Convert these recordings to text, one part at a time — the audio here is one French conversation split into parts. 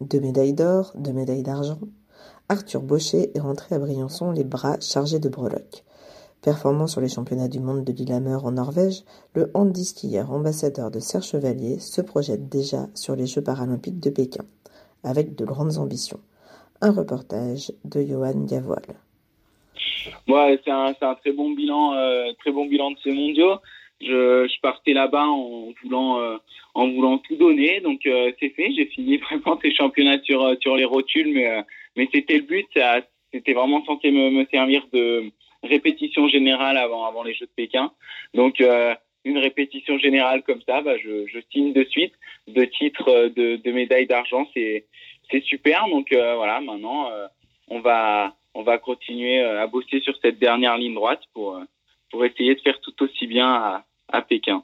Deux médailles d'or, deux médailles d'argent. Arthur Baucher est rentré à Briançon les bras chargés de breloques. Performant sur les championnats du monde de Lillehammer en Norvège, le handi-skieur ambassadeur de Serre Chevalier se projette déjà sur les Jeux paralympiques de Pékin, avec de grandes ambitions. Un reportage de Johan. Ouais, c'est un, euh, très bon bilan de ces mondiaux. Je, je partais là-bas en voulant, euh, en voulant tout donner, donc euh, c'est fait. J'ai fini vraiment ces championnats sur sur les rotules, mais euh, mais c'était le but. C'était vraiment censé me, me servir de répétition générale avant avant les Jeux de Pékin. Donc euh, une répétition générale comme ça, bah, je, je signe de suite. De titres de, de médailles d'argent, c'est c'est super. Donc euh, voilà, maintenant euh, on va on va continuer à bosser sur cette dernière ligne droite pour pour essayer de faire tout aussi bien à, à Pékin.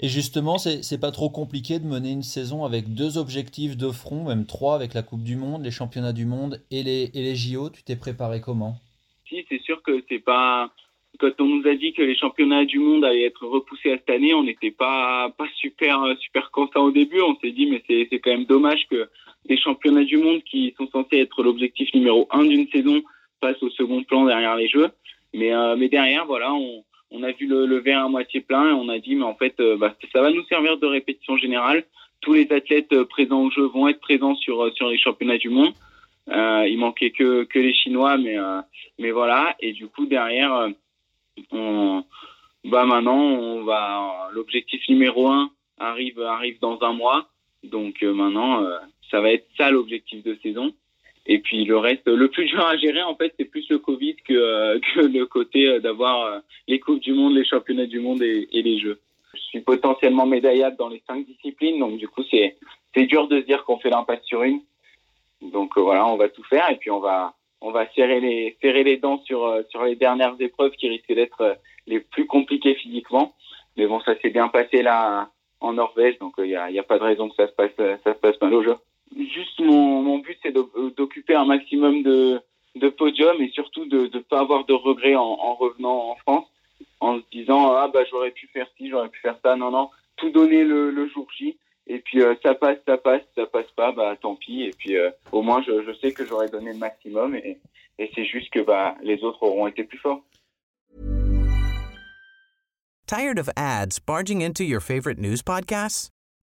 Et justement, c'est pas trop compliqué de mener une saison avec deux objectifs de front, même trois avec la Coupe du Monde, les championnats du monde et les, et les JO. Tu t'es préparé comment? Si, c'est sûr que c'est pas. Quand on nous a dit que les championnats du monde allaient être repoussés à cette année, on n'était pas pas super super content au début. On s'est dit mais c'est c'est quand même dommage que les championnats du monde qui sont censés être l'objectif numéro un d'une saison passent au second plan derrière les Jeux. Mais euh, mais derrière voilà on on a vu le, le, verre à moitié plein et on a dit mais en fait euh, bah, ça va nous servir de répétition générale. Tous les athlètes euh, présents au jeu vont être présents sur euh, sur les championnats du monde. Euh, il manquait que que les Chinois mais euh, mais voilà et du coup derrière on bah maintenant on va l'objectif numéro un arrive arrive dans un mois donc maintenant ça va être ça l'objectif de saison. Et puis le reste, le plus dur à gérer en fait, c'est plus le Covid que, euh, le côté d'avoir euh, les coupes du monde, les championnats du monde et, les jeux. Je suis potentiellement médaillable dans les cinq disciplines, donc du coup c'est c'est dur de se dire qu'on fait l'impasse sur une. Donc euh, voilà, on va tout faire et puis on va on va serrer les serrer les dents sur sur les dernières épreuves qui risquent d'être les plus compliquées physiquement. Mais bon, ça s'est bien passé là en Norvège, donc il y a, y a pas de raison que ça se passe ça se passe mal au jeu juste mon, but c'est d'occuper un maximum de, de podiums et surtout de ne pas avoir de regrets en, en, revenant en France en se disant ah bah j'aurais pu faire ci j'aurais pu faire ça. Non non. Tout donner le, jour J. Et puis euh, ça passe ça passe ça passe pas bah tant pis. Et puis euh, au moins je, sais que j'aurais donné le maximum et, et c'est juste que bah les autres auront été plus forts. Tired of ads barging into your favorite news podcasts?